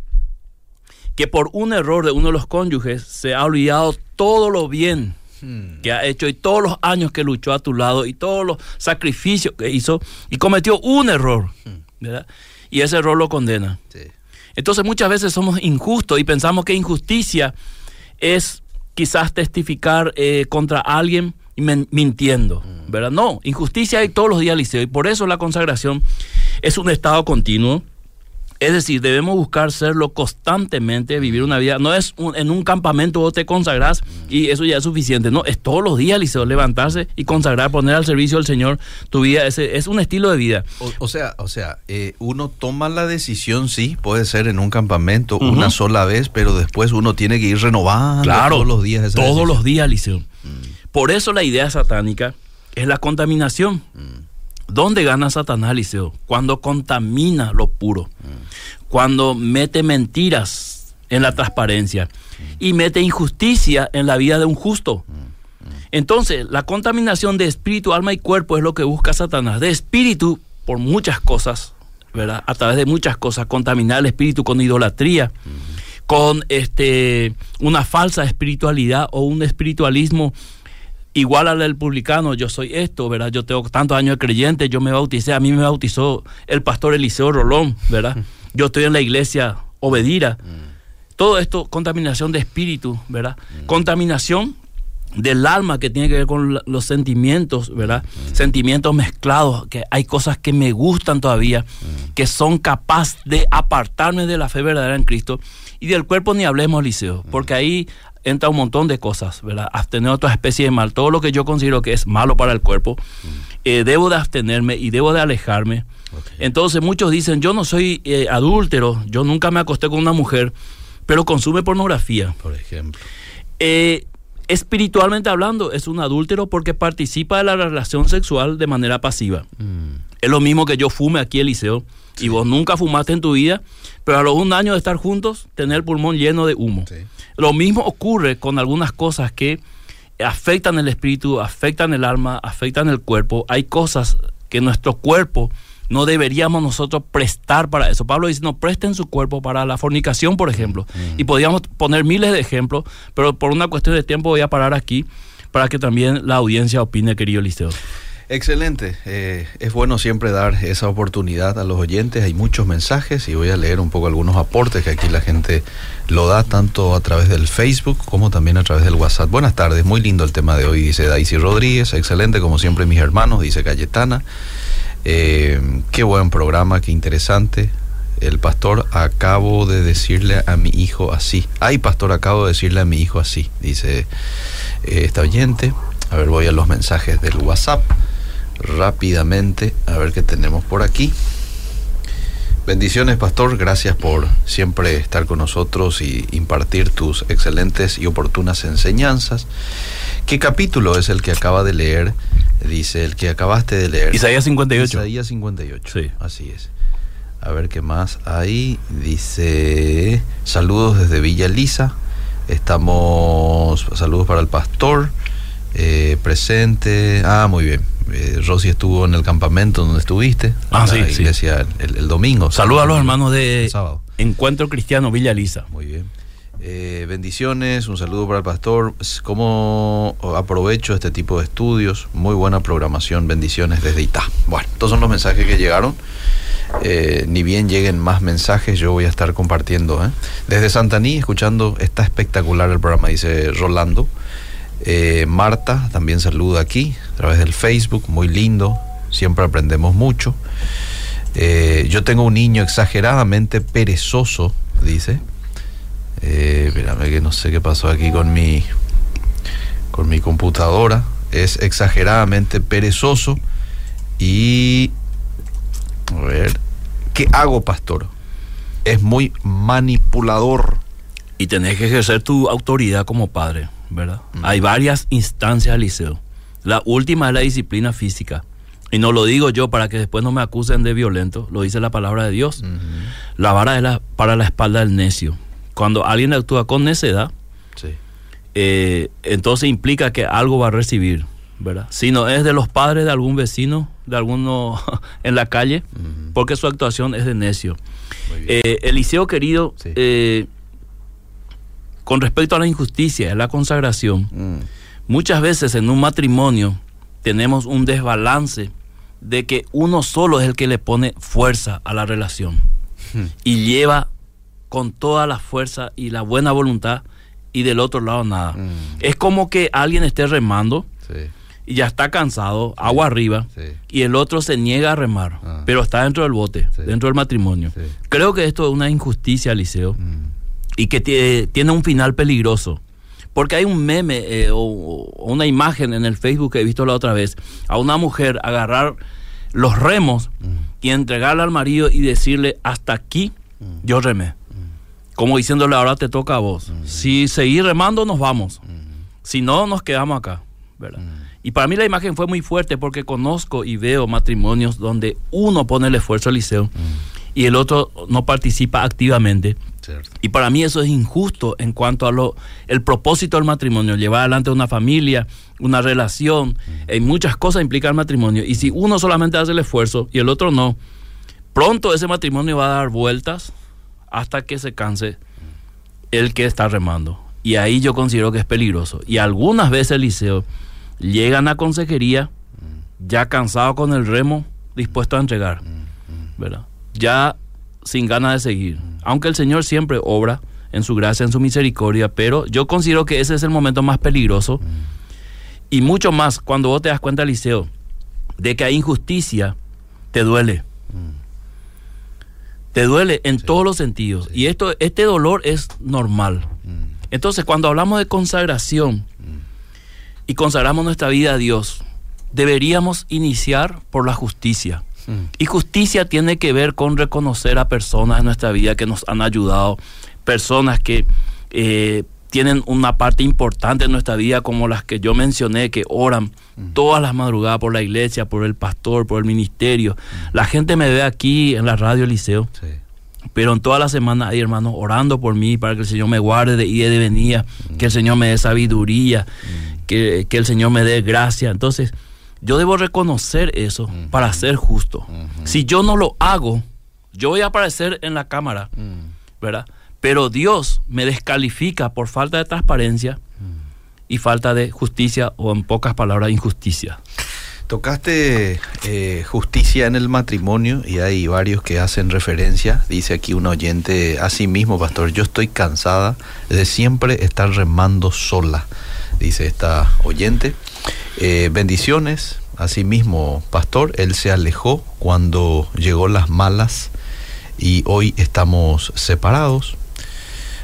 Speaker 2: que por un error de uno de los cónyuges se ha olvidado todo lo bien que ha hecho y todos los años que luchó a tu lado y todos los sacrificios que hizo y cometió un error, ¿verdad? Y ese error lo condena.
Speaker 1: Sí.
Speaker 2: Entonces muchas veces somos injustos y pensamos que injusticia es quizás testificar eh, contra alguien y men- mintiendo, ¿verdad? No, injusticia hay todos los días, Liceo, y por eso la consagración es un estado continuo. Es decir, debemos buscar serlo constantemente, vivir una vida. No es un- en un campamento vos te consagras y eso ya es suficiente. No, es todos los días, Liceo, levantarse y consagrar, poner al servicio del Señor tu vida. Ese, es un estilo de vida.
Speaker 1: O, o sea, o sea, eh, uno toma la decisión, sí, puede ser en un campamento una sola vez, pero después uno tiene que ir renovando todos los días esa
Speaker 2: Todos
Speaker 1: decisión.
Speaker 2: los días, Liceo. Por eso la idea satánica es la contaminación. ¿Dónde gana Satanás, Liceo? Cuando contamina lo puro, cuando mete mentiras en la transparencia y mete injusticia en la vida de un justo. Entonces, la contaminación de espíritu, alma y cuerpo es lo que busca Satanás. De espíritu, por muchas cosas, ¿verdad? A través de muchas cosas, contaminar el espíritu con idolatría, con este, una falsa espiritualidad o un espiritualismo igual al del publicano, yo soy esto, ¿verdad? Yo tengo tantos años de creyente, yo me bauticé, a mí me bautizó el pastor Eliseo Rolón, ¿verdad? Yo estoy en la iglesia Obedira. Todo esto, contaminación de espíritu, ¿verdad? Contaminación del alma que tiene que ver con los sentimientos, ¿verdad? Sentimientos mezclados, que hay cosas que me gustan todavía, que son capaces de apartarme de la fe verdadera en Cristo. Y del cuerpo ni hablemos, Liceo, porque ahí entra un montón de cosas, ¿verdad? Abstener otra especie de mal, todo lo que yo considero que es malo para el cuerpo, eh, debo de abstenerme y debo de alejarme. Entonces muchos dicen, yo no soy eh, adúltero, yo nunca me acosté con una mujer, pero consume pornografía.
Speaker 1: Por ejemplo.
Speaker 2: Eh, espiritualmente hablando, es un adúltero porque participa de la relación sexual de manera pasiva. Es lo mismo que yo fume aquí, Eliseo, y vos nunca fumaste en tu vida, pero a los un año de estar juntos, tener el pulmón lleno de humo. Lo mismo ocurre con algunas cosas que afectan el espíritu, afectan el alma, afectan el cuerpo. Hay cosas que nuestro cuerpo no deberíamos nosotros prestar para eso. Pablo dice, no presten su cuerpo para la fornicación, por ejemplo. Y podríamos poner miles de ejemplos, pero por una cuestión de tiempo voy a parar aquí para que también la audiencia opine, querido Liceo.
Speaker 1: Excelente. Eh, es bueno siempre dar esa oportunidad a los oyentes. Hay muchos mensajes y voy a leer un poco algunos aportes que aquí la gente lo da tanto a través del Facebook como también a través del WhatsApp. Buenas tardes, muy lindo el tema de hoy, dice Daisy Rodríguez. Excelente, como siempre, mis hermanos, dice Cayetana. Eh, qué buen programa, qué interesante. El pastor, acabo de decirle a mi hijo así. Ay, pastor, acabo de decirle a mi hijo así, dice eh, esta oyente. A ver, voy a los mensajes del WhatsApp rápidamente a ver qué tenemos por aquí. Bendiciones, pastor. Gracias por siempre estar con nosotros y impartir tus excelentes y oportunas enseñanzas. ¿Qué capítulo es el que acaba de leer? Dice el que acabaste de leer.
Speaker 2: Isaías 58.
Speaker 1: Isaías 58.
Speaker 2: Sí.
Speaker 1: Así es. A ver qué más hay. Dice, saludos desde Villa Lisa. Estamos, saludos para el pastor. Eh, presente. Ah, muy bien. Eh, Rosy estuvo en el campamento donde estuviste.
Speaker 2: Ah, sí, sí.
Speaker 1: iglesia El, el domingo.
Speaker 2: Saludos a los hermanos de
Speaker 1: sábado.
Speaker 2: Encuentro Cristiano Villa Lisa.
Speaker 1: Muy bien. Eh, bendiciones, un saludo para el pastor. ¿Cómo aprovecho este tipo de estudios? Muy buena programación, bendiciones desde Itá. Bueno, estos son los mensajes que llegaron. Eh, ni bien lleguen más mensajes, yo voy a estar compartiendo. ¿eh? Desde Santaní, escuchando, está espectacular el programa, dice Rolando. Eh, Marta también saluda aquí a través del Facebook, muy lindo, siempre aprendemos mucho. Eh, yo tengo un niño exageradamente perezoso, dice. Eh, espérame que no sé qué pasó aquí con mi con mi computadora. Es exageradamente perezoso y a ver, ¿qué hago, pastor? Es muy manipulador.
Speaker 2: Y tenés que ejercer tu autoridad como padre, ¿verdad? Hay varias instancias al liceo. La última es la disciplina física. Y no lo digo yo para que después no me acusen de violento, lo dice la palabra de Dios. La vara es la- para la espalda del necio. Cuando alguien actúa con necedad,
Speaker 1: Sí.
Speaker 2: eh, entonces implica que algo va a recibir, ¿verdad? Si no es de los padres de algún vecino, de alguno en la calle, porque su actuación es de necio. Eh, Eliseo querido,
Speaker 1: Sí.
Speaker 2: eh, con respecto a la injusticia, a la consagración,
Speaker 1: Mm,
Speaker 2: muchas veces en un matrimonio tenemos un desbalance de que uno solo es el que le pone fuerza a la relación
Speaker 1: Hmm.
Speaker 2: y lleva con toda la fuerza y la buena voluntad y del otro lado nada.
Speaker 1: Mm.
Speaker 2: Es como que alguien esté remando
Speaker 1: sí,
Speaker 2: y ya está cansado, agua arriba,
Speaker 1: sí.
Speaker 2: y el otro se niega a remar,
Speaker 1: Ah.
Speaker 2: pero está dentro del bote, dentro del matrimonio. Creo que esto es una injusticia, Liceo,
Speaker 1: Mm,
Speaker 2: y que tie- tiene un final peligroso. Porque hay un meme eh, o, o una imagen en el Facebook que he visto la otra vez, a una mujer agarrar los remos
Speaker 1: mm,
Speaker 2: y entregarle al marido y decirle, hasta aquí
Speaker 1: Mm.
Speaker 2: yo remé. Como diciéndole, ahora te toca a vos. Si seguís remando, nos vamos.
Speaker 1: mm,
Speaker 2: Si no, nos quedamos acá. ¿verdad? Y para mí la imagen fue muy fuerte porque conozco y veo matrimonios donde uno pone el esfuerzo al liceo y el otro no participa activamente.
Speaker 1: Cierto.
Speaker 2: Y para mí eso es injusto en cuanto a lo el propósito del matrimonio, llevar adelante una familia, una relación, en muchas cosas implica el matrimonio. Y si uno solamente hace el esfuerzo y el otro no, pronto ese matrimonio va a dar vueltas hasta que se canse el que está remando. Y ahí yo considero que es peligroso. Y algunas veces, Eliseo, llegan a consejería ya cansado con el remo, dispuesto a entregar, ¿verdad? Ya sin ganas de seguir. Aunque el Señor siempre obra en su gracia, en su misericordia, pero yo considero que ese es el momento más peligroso. Y mucho más cuando vos te das cuenta, Eliseo, de que hay injusticia, te duele. Te duele en todos los sentidos. Y esto, este dolor es normal. Entonces, cuando hablamos de consagración y consagramos nuestra vida a Dios, deberíamos iniciar por la justicia. Y justicia tiene que ver con reconocer a personas en nuestra vida que nos han ayudado, personas que eh, tienen una parte importante en nuestra vida, como las que yo mencioné, que oran todas las madrugadas por la iglesia, por el pastor, por el ministerio. La gente me ve aquí en la radio Liceo.
Speaker 1: Sí.
Speaker 2: Pero en toda la semana hay hermanos orando por mí para que el Señor me guarde de ida y de venida, que el Señor me dé sabiduría, que, que el Señor me dé gracia. Entonces, yo debo reconocer eso para ser justo. Si yo no lo hago, yo voy a aparecer en la cámara, ¿verdad? Pero Dios me descalifica por falta de transparencia y falta de justicia, o en pocas palabras, injusticia.
Speaker 1: Tocaste eh, justicia en el matrimonio y hay varios que hacen referencia. Dice aquí un oyente, así mismo, pastor, yo estoy cansada de siempre estar remando sola, dice esta oyente. Eh, bendiciones, asimismo, pastor, él se alejó cuando llegó las malas y hoy estamos separados.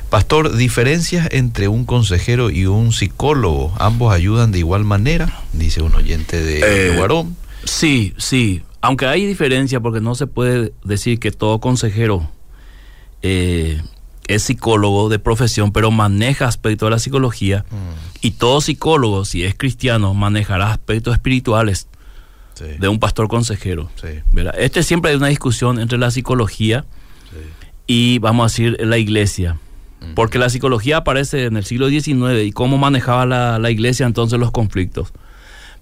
Speaker 1: Pastor, diferencias entre un consejero y un psicólogo, ambos ayudan de igual manera, dice un oyente de
Speaker 2: Eh,
Speaker 1: Guarón.
Speaker 2: Sí, sí. Aunque hay diferencia porque no se puede decir que todo consejero eh, es psicólogo de profesión, pero maneja aspectos de la psicología. Y todo psicólogo, si es cristiano, manejará aspectos espirituales
Speaker 1: Sí,
Speaker 2: de un pastor consejero.
Speaker 1: sí,
Speaker 2: ¿verdad? Este siempre hay una discusión entre la psicología
Speaker 1: sí.
Speaker 2: y, vamos a decir, la iglesia. Porque la psicología aparece en el siglo XIX y cómo manejaba la, la iglesia entonces los conflictos.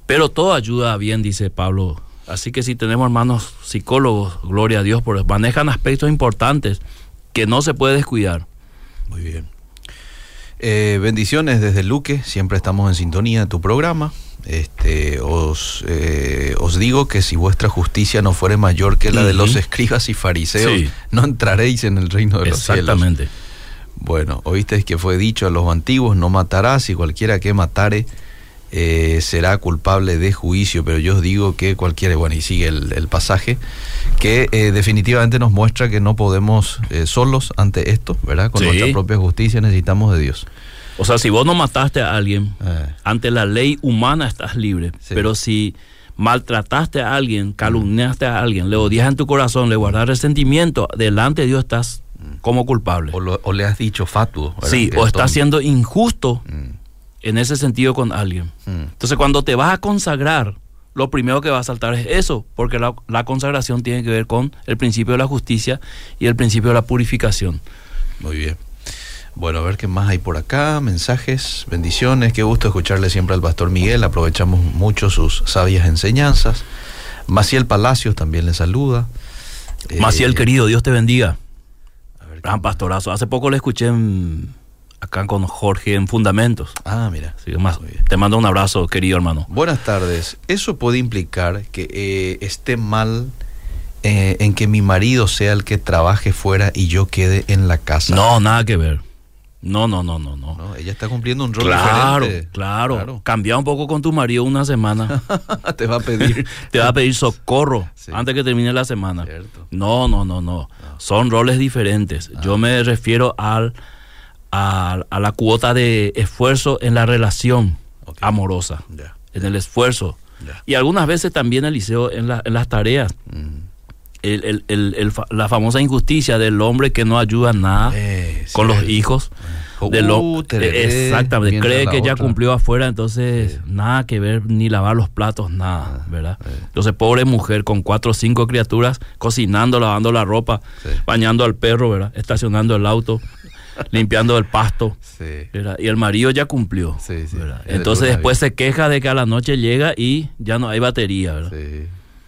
Speaker 2: Pero todo ayuda bien, dice Pablo. Así que si tenemos hermanos psicólogos, gloria a Dios, porque manejan aspectos importantes que no se puede descuidar.
Speaker 1: Muy bien. Eh, bendiciones desde Luque, siempre estamos en sintonía de tu programa. Este, os, eh, os digo que si vuestra justicia no fuere mayor que la de los escribas y fariseos,
Speaker 2: Sí.
Speaker 1: no entraréis en el reino de los cielos.
Speaker 2: Exactamente.
Speaker 1: Bueno, oísteis que fue dicho a los antiguos, no matarás y cualquiera que matare eh, será culpable de juicio, pero yo os digo que cualquiera, bueno, y sigue el, el pasaje, que eh, definitivamente nos muestra que no podemos eh, solos ante esto, ¿verdad? Con
Speaker 2: Sí.
Speaker 1: nuestra propia justicia necesitamos de Dios.
Speaker 2: O sea, si vos no mataste a alguien,
Speaker 1: Eh,
Speaker 2: ante la ley humana estás libre.
Speaker 1: Sí.
Speaker 2: Pero si maltrataste a alguien, calumniaste a alguien, le odias en tu corazón, le guardas resentimiento, delante de Dios estás como culpable.
Speaker 1: o, lo- o le has dicho fatuo. ¿verdad?
Speaker 2: Sí,
Speaker 1: Que
Speaker 2: o estás siendo injusto
Speaker 1: Mm,
Speaker 2: en ese sentido con alguien.
Speaker 1: mm.
Speaker 2: Entonces, cuando te vas a consagrar, lo primero que va a saltar es eso, porque la, la consagración tiene que ver con el principio de la justicia y el principio de la purificación.
Speaker 1: Muy bien. Bueno, a ver qué más hay por acá. Mensajes, bendiciones. Qué gusto escucharle siempre al pastor Miguel. Aprovechamos mucho sus sabias enseñanzas. Maciel Palacios también le saluda. Eh,
Speaker 2: Maciel, querido, Dios te bendiga.
Speaker 1: a ver
Speaker 2: Gran pastorazo. Hace poco le escuché en- acá con Jorge en Fundamentos.
Speaker 1: Ah, mira.
Speaker 2: Más, te mando un abrazo, querido hermano.
Speaker 1: Buenas tardes. ¿Eso puede implicar que eh, esté mal eh, en que mi marido sea el que trabaje fuera y yo quede en la casa?
Speaker 2: No, nada que ver. No, no, no, no, no.
Speaker 1: No, ella está cumpliendo un rol
Speaker 2: Claro,
Speaker 1: diferente.
Speaker 2: claro, Cambia un poco con tu marido una semana.
Speaker 1: Te va a pedir.
Speaker 2: te va a pedir socorro
Speaker 1: Sí.
Speaker 2: antes que termine la semana.
Speaker 1: Cierto.
Speaker 2: No, no, no, no. Son roles diferentes.
Speaker 1: Ah.
Speaker 2: Yo me refiero al, a la cuota de esfuerzo en la relación amorosa, en el esfuerzo. Y algunas veces también, Eliseo, en, la- en las tareas.
Speaker 1: Mm.
Speaker 2: El- el- el- la famosa injusticia del hombre que no ayuda nada
Speaker 1: Eh,
Speaker 2: con
Speaker 1: sí.
Speaker 2: los hijos.
Speaker 1: "Uh, tereré",
Speaker 2: eh, exactamente, cree que ya
Speaker 1: otra-
Speaker 2: cumplió afuera, entonces nada que ver, ni lavar los platos, nada,
Speaker 1: Ah,
Speaker 2: ¿verdad?
Speaker 1: sí.
Speaker 2: Entonces, pobre mujer con cuatro o cinco criaturas, cocinando, lavando la ropa,
Speaker 1: Sí.
Speaker 2: bañando al perro, ¿verdad? Estacionando el auto, limpiando el pasto.
Speaker 1: Sí.
Speaker 2: Y el marido ya cumplió.
Speaker 1: Sí, sí.
Speaker 2: Entonces después se queja de que a la noche llega y ya no hay batería, ¿verdad?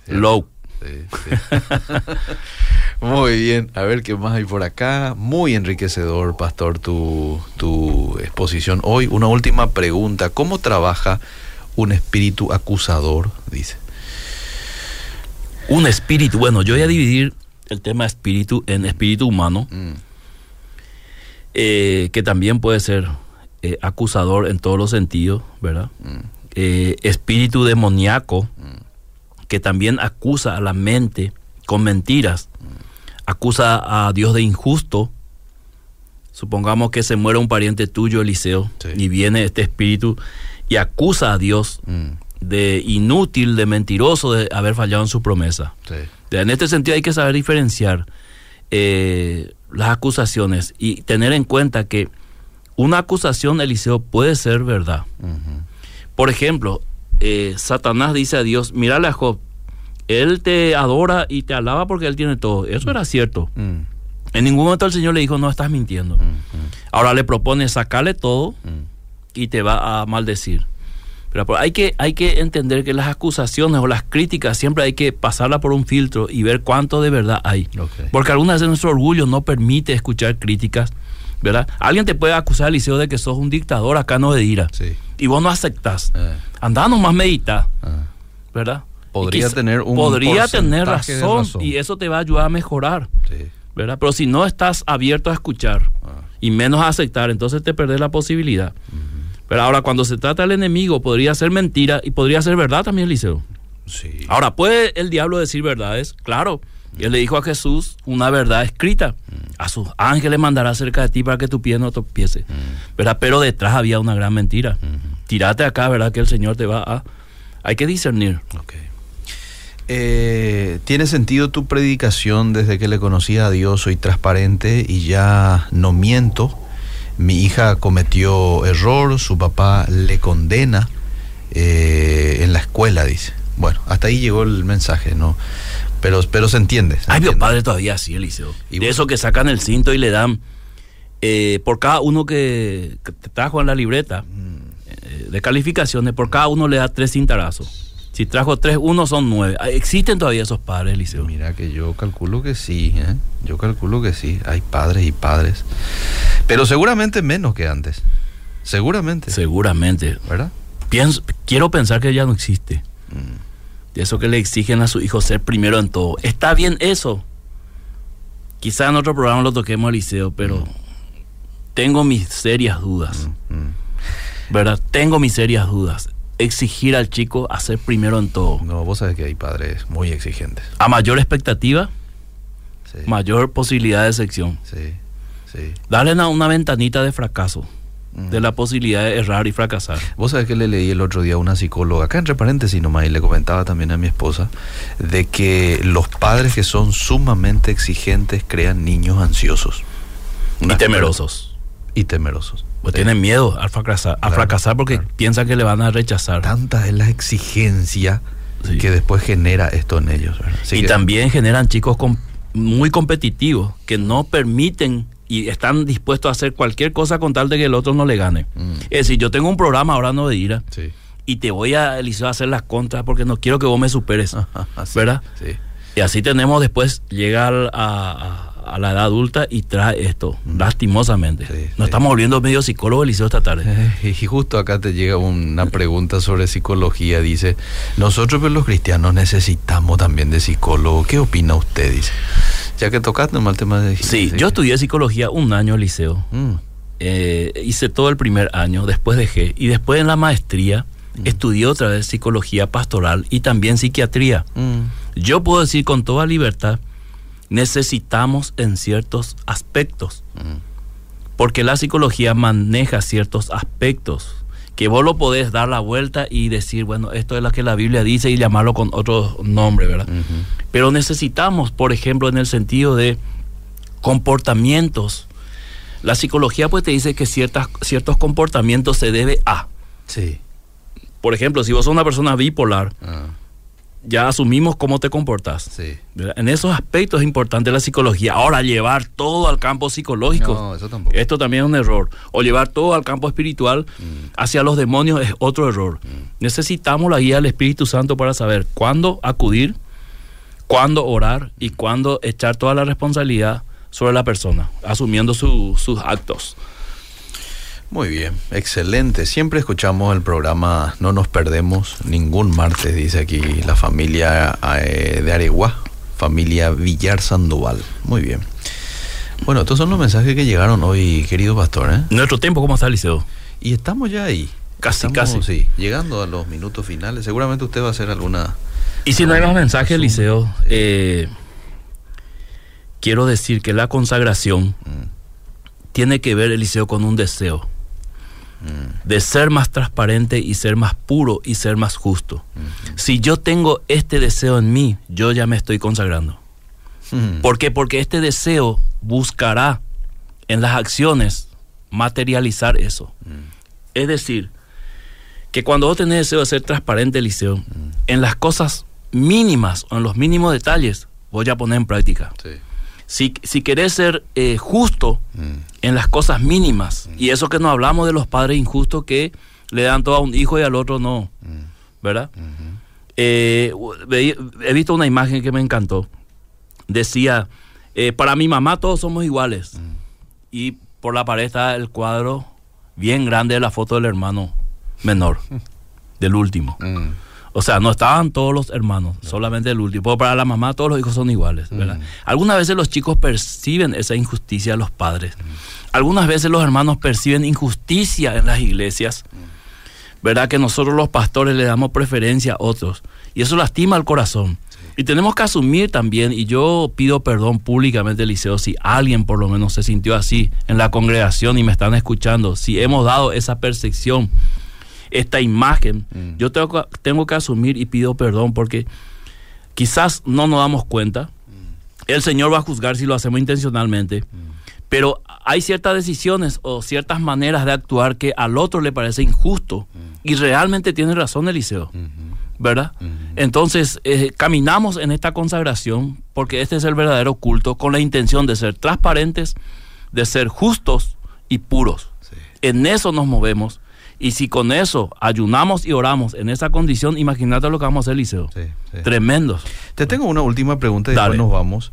Speaker 2: Low.
Speaker 1: Sí, sí. Muy bien, a ver qué más hay por acá. Muy enriquecedor, Pastor, tu, tu exposición hoy. Una última pregunta. ¿Cómo trabaja un espíritu acusador? Dice.
Speaker 2: Un espíritu, bueno, yo voy a dividir el tema espíritu en espíritu humano,
Speaker 1: Mm,
Speaker 2: eh, que también puede ser eh, acusador en todos los sentidos, ¿verdad?
Speaker 1: mm,
Speaker 2: Eh, espíritu demoníaco, que también acusa a la mente con mentiras, acusa a Dios de injusto. Supongamos que se muere un pariente tuyo, Eliseo,
Speaker 1: Sí.
Speaker 2: y viene este espíritu y acusa a Dios
Speaker 1: mm,
Speaker 2: de inútil, de mentiroso, de haber fallado en su promesa.
Speaker 1: sí.
Speaker 2: En este sentido hay que saber diferenciar eh, las acusaciones y tener en cuenta que una acusación, Eliseo, puede ser verdad. Por ejemplo, eh, Satanás dice a Dios, mírale a Job, él te adora y te alaba porque él tiene todo. Eso era cierto.
Speaker 1: mm,
Speaker 2: En ningún momento el Señor le dijo, no estás mintiendo. Ahora le propone sacarle todo
Speaker 1: mm,
Speaker 2: y te va a maldecir. Pero por- hay que, hay que entender que las acusaciones o las críticas siempre hay que pasarla por un filtro y ver cuánto de verdad hay. Porque algunas veces nuestro orgullo no permite escuchar críticas, ¿verdad? Alguien te puede acusar, Eliseo, de que sos un dictador acá no de ira.
Speaker 1: Sí.
Speaker 2: Y vos no aceptás.
Speaker 1: Eh,
Speaker 2: Andá nomás medita,
Speaker 1: ah,
Speaker 2: ¿verdad?
Speaker 1: Podría
Speaker 2: quizá-
Speaker 1: tener un
Speaker 2: Podría tener razón,
Speaker 1: razón.
Speaker 2: y eso te va a ayudar a mejorar,
Speaker 1: sí.
Speaker 2: ¿verdad? Pero si no estás abierto a escuchar
Speaker 1: Ah,
Speaker 2: y menos a aceptar, entonces te perdés la posibilidad. Pero ahora cuando se trata del enemigo, podría ser mentira y podría ser verdad también, Eliseo.
Speaker 1: sí.
Speaker 2: Ahora, ¿puede el diablo decir verdades? Claro. Y él le dijo a Jesús una verdad escrita. A sus ángeles mandará cerca de ti para que tu pie no tropiece. ¿Verdad? Pero detrás había una gran mentira. Tírate acá, ¿verdad? Que el Señor te va a... Hay que discernir.
Speaker 1: Ok. Eh, ¿Tiene sentido tu predicación desde que le conocí a Dios? Soy transparente y ya no miento. Mi hija cometió error, su papá le condena eh, en la escuela, dice. Bueno, hasta ahí llegó el mensaje, ¿no? Pero, pero se entiende. se
Speaker 2: Ay, mi
Speaker 1: entiende.
Speaker 2: padre todavía así, Eliseo.
Speaker 1: Y
Speaker 2: de eso que sacan el cinto y le dan... eh, por cada uno que, que te trajo en la libreta
Speaker 1: Mm,
Speaker 2: eh, de calificaciones, por cada uno le da tres cintarazos. Si trajo tres, uno son nueve. Ah, Existen todavía esos padres, Eliseo.
Speaker 1: Mira que yo calculo que sí, ¿eh? Yo calculo que sí. Hay padres y padres. Pero seguramente menos que antes. Seguramente.
Speaker 2: Seguramente.
Speaker 1: ¿Verdad?
Speaker 2: Pienso, quiero pensar que ya no existe.
Speaker 1: Mm,
Speaker 2: eso que le exigen a su hijo ser primero en todo. Está bien eso. Quizá en otro programa lo toquemos, Eliseo, pero tengo mis serias dudas.
Speaker 1: mm.
Speaker 2: ¿Verdad? Tengo mis serias dudas. Exigir al chico a ser primero en todo.
Speaker 1: No, vos sabés que hay padres muy exigentes.
Speaker 2: A mayor expectativa,
Speaker 1: Sí,
Speaker 2: mayor posibilidad de sección.
Speaker 1: sí, sí.
Speaker 2: Darle una, una ventanita de fracaso,
Speaker 1: Mm.
Speaker 2: de la posibilidad de errar y fracasar.
Speaker 1: Vos sabés que le leí el otro día a una psicóloga, acá entre paréntesis nomás, y le comentaba también a mi esposa, de que los padres que son sumamente exigentes crean niños ansiosos.
Speaker 2: Y temerosos.
Speaker 1: Y temerosos.
Speaker 2: Pues tienen miedo al fracasar, a fracasar porque
Speaker 1: claro.
Speaker 2: piensan que le van a rechazar.
Speaker 1: Tanta es la exigencia
Speaker 2: Sí.
Speaker 1: que después genera esto en ellos.
Speaker 2: y
Speaker 1: que-
Speaker 2: también generan chicos com- muy competitivos que no permiten y están dispuestos a hacer cualquier cosa con tal de que el otro no le gane.
Speaker 1: Mm,
Speaker 2: Es decir, yo tengo un programa ahora no de ira
Speaker 1: sí.
Speaker 2: y te voy a, Eliseo, a hacer las contras porque no quiero que vos me superes.
Speaker 1: Así,
Speaker 2: ¿Verdad?
Speaker 1: Sí.
Speaker 2: Y así tenemos después, llega al- a, a- a la edad adulta y trae esto,
Speaker 1: Mm.
Speaker 2: lastimosamente.
Speaker 1: Sí,
Speaker 2: Nos
Speaker 1: sí.
Speaker 2: estamos volviendo medio psicólogos, Eliseo, esta tarde.
Speaker 1: Eh, Y justo acá te llega una pregunta sobre psicología. Dice, nosotros pues, los cristianos necesitamos también de psicólogo. ¿Qué opina usted? Dice, ya que tocaste el tema de...
Speaker 2: Sí, yo estudié psicología un año, Eliseo.
Speaker 1: Mm,
Speaker 2: Eh, hice todo el primer año, después dejé. Y después en la maestría estudié otra vez psicología pastoral y también psiquiatría.
Speaker 1: mm,
Speaker 2: Yo puedo decir con toda libertad, necesitamos en ciertos aspectos,
Speaker 1: mm.
Speaker 2: porque la psicología maneja ciertos aspectos que vos lo podés dar la vuelta y decir, bueno, esto es lo que la Biblia dice y llamarlo con otro nombre, ¿verdad? Pero necesitamos, por ejemplo, en el sentido de comportamientos, La psicología pues te dice que ciertas, ciertos comportamientos se debe a.
Speaker 1: Sí.
Speaker 2: Por ejemplo, si vos sos una persona bipolar,
Speaker 1: Ah,
Speaker 2: ya asumimos cómo te comportas.
Speaker 1: sí.
Speaker 2: En esos aspectos es importante la psicología. Ahora, llevar todo al campo psicológico.
Speaker 1: No, eso tampoco.
Speaker 2: Esto también es un error. O llevar todo al campo espiritual
Speaker 1: Mm.
Speaker 2: hacia los demonios es otro error. Necesitamos la guía del Espíritu Santo para saber cuándo acudir, cuándo orar y cuándo echar toda la responsabilidad sobre la persona, asumiendo su- sus actos.
Speaker 1: Muy bien, excelente. Siempre escuchamos el programa No nos perdemos ningún martes, dice aquí la familia eh, de Areguá, familia Villar Sandoval. Muy bien. Bueno, estos son los mensajes que llegaron hoy, querido pastor. ¿eh?
Speaker 2: Nuestro tiempo, ¿cómo está, Liceo?
Speaker 1: Y estamos ya ahí.
Speaker 2: Casi,
Speaker 1: Estamos,
Speaker 2: casi.
Speaker 1: Sí, llegando a los minutos finales. Seguramente usted va a hacer alguna...
Speaker 2: Y si no hay más mensajes. Liceo, eh, quiero decir que la consagración
Speaker 1: Mm,
Speaker 2: tiene que ver, Eliseo, con un deseo
Speaker 1: mm,
Speaker 2: de ser más transparente y ser más puro y ser más justo.
Speaker 1: mm,
Speaker 2: Si yo tengo este deseo en mí, yo ya me estoy consagrando.
Speaker 1: mm.
Speaker 2: ¿Por qué? Porque este deseo buscará en las acciones materializar eso.
Speaker 1: Mm,
Speaker 2: Es decir, que cuando vos tenés deseo de ser transparente, Eliseo,
Speaker 1: mm.
Speaker 2: en las cosas mínimas o en los mínimos detalles, voy a poner en práctica.
Speaker 1: Sí.
Speaker 2: Si, si querés ser eh, justo
Speaker 1: Mm,
Speaker 2: en las cosas mínimas, y eso que no hablamos de los padres injustos que le dan todo a un hijo y al otro no,
Speaker 1: mm,
Speaker 2: ¿verdad?
Speaker 1: mhm.
Speaker 2: Eh, he visto una imagen que me encantó. Decía, eh, para mi mamá todos somos iguales.
Speaker 1: Mm.
Speaker 2: Y por la pared está el cuadro bien grande de la foto del hermano menor, del último.
Speaker 1: Mm,
Speaker 2: O sea, no estaban todos los hermanos, solamente el último. Pero para la mamá todos los hijos son iguales, ¿verdad?
Speaker 1: Mm.
Speaker 2: Algunas veces los chicos perciben esa injusticia de los padres. Algunas veces los hermanos perciben injusticia en las iglesias. ¿Verdad? Que nosotros los pastores le damos preferencia a otros. Y eso lastima el corazón. Y tenemos que asumir también, y yo pido perdón públicamente, Eliseo, si alguien por lo menos se sintió así en la congregación y me están escuchando, si hemos dado esa percepción, esta imagen,
Speaker 1: Mm.
Speaker 2: yo tengo, que- tengo que asumir y pido perdón porque quizás no nos damos cuenta. El Señor va a juzgar si lo hacemos intencionalmente. Pero hay ciertas decisiones o ciertas maneras de actuar que al otro le parece injusto. Y realmente tiene razón Eliseo,
Speaker 1: mhm,
Speaker 2: ¿verdad? Entonces, eh, caminamos en esta consagración porque este es el verdadero culto con la intención de ser transparentes, de ser justos y puros.
Speaker 1: Sí.
Speaker 2: En eso nos movemos. Y si con eso ayunamos y oramos en esa condición, imagínate lo que vamos a hacer, Eliseo.
Speaker 1: Sí, sí.
Speaker 2: Tremendos.
Speaker 1: Te tengo una última pregunta y
Speaker 2: Dale.
Speaker 1: después nos vamos.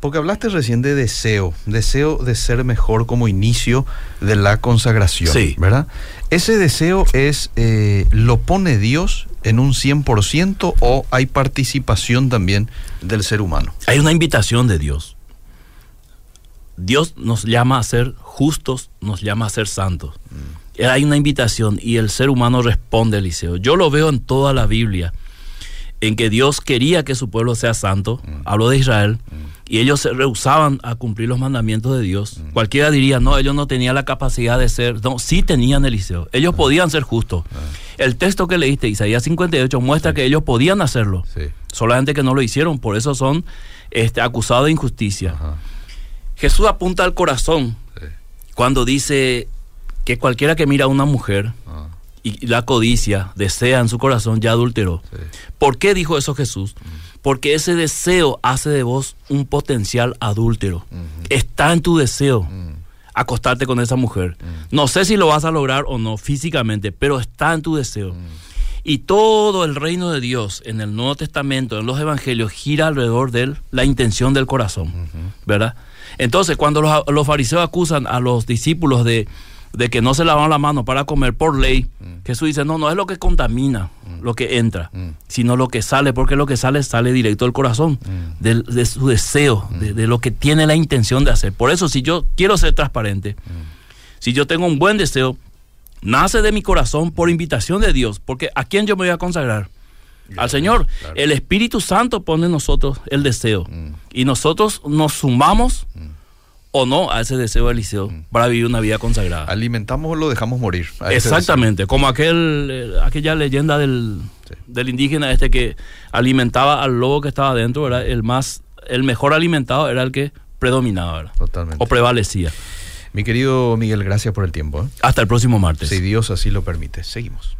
Speaker 1: Porque hablaste recién de deseo, deseo de ser mejor como inicio de la consagración,
Speaker 2: Sí.
Speaker 1: ¿verdad? ¿Ese deseo es, eh, lo pone Dios en un 100% o hay participación también del ser humano?
Speaker 2: Hay una invitación de Dios. Dios nos llama a ser justos, nos llama a ser santos. Hay una invitación y el ser humano responde, Eliseo. Yo lo veo en toda la Biblia, en que Dios quería que su pueblo sea santo, habló de Israel, y ellos se rehusaban a cumplir los mandamientos de Dios. Cualquiera diría, no, ellos no tenían la capacidad de ser, no, sí tenían Eliseo, ellos podían ser justos. El texto que leíste, Isaías 58, muestra que ellos podían hacerlo,
Speaker 1: Sí.
Speaker 2: solamente que no lo hicieron, por eso son este, acusados de injusticia.
Speaker 1: Ajá.
Speaker 2: Jesús apunta al corazón
Speaker 1: Sí.
Speaker 2: cuando dice que cualquiera que mira a una mujer
Speaker 1: Ah,
Speaker 2: y la codicia desea en su corazón ya adulteró.
Speaker 1: sí.
Speaker 2: ¿Por qué dijo eso Jesús? Porque ese deseo hace de vos un potencial adúltero. Está en tu deseo
Speaker 1: Mm,
Speaker 2: acostarte con esa mujer. No sé si lo vas a lograr o no físicamente, pero está en tu deseo. Y todo el reino de Dios en el Nuevo Testamento, en los Evangelios, gira alrededor de la intención del corazón, ¿verdad? Entonces, cuando los, los fariseos acusan a los discípulos de, de que no se lavaron la mano para comer por ley, Jesús dice, no, no es lo que contamina lo que entra, sino lo que sale, porque lo que sale sale directo del corazón, del- de, su deseo, de, de lo que tiene la intención de hacer. Por eso, si yo quiero ser transparente, si yo tengo un buen deseo, nace de mi corazón por invitación de Dios, porque ¿a quién yo me voy a consagrar? Al Señor.
Speaker 1: claro.
Speaker 2: El Espíritu Santo pone en nosotros el deseo.
Speaker 1: Mm.
Speaker 2: Y nosotros nos sumamos o no a ese deseo de Eliseo para vivir una vida consagrada.
Speaker 1: Alimentamos o lo dejamos morir.
Speaker 2: Exactamente, como aquel, eh, aquella leyenda del,
Speaker 1: Sí.
Speaker 2: del indígena este que alimentaba al lobo que estaba dentro, ¿verdad? El más, el mejor alimentado era el que predominaba, ¿verdad?
Speaker 1: Totalmente.
Speaker 2: O prevalecía.
Speaker 1: Mi querido Miguel, gracias por el tiempo. ¿eh?
Speaker 2: Hasta el próximo martes.
Speaker 1: Si Dios así lo permite. Seguimos.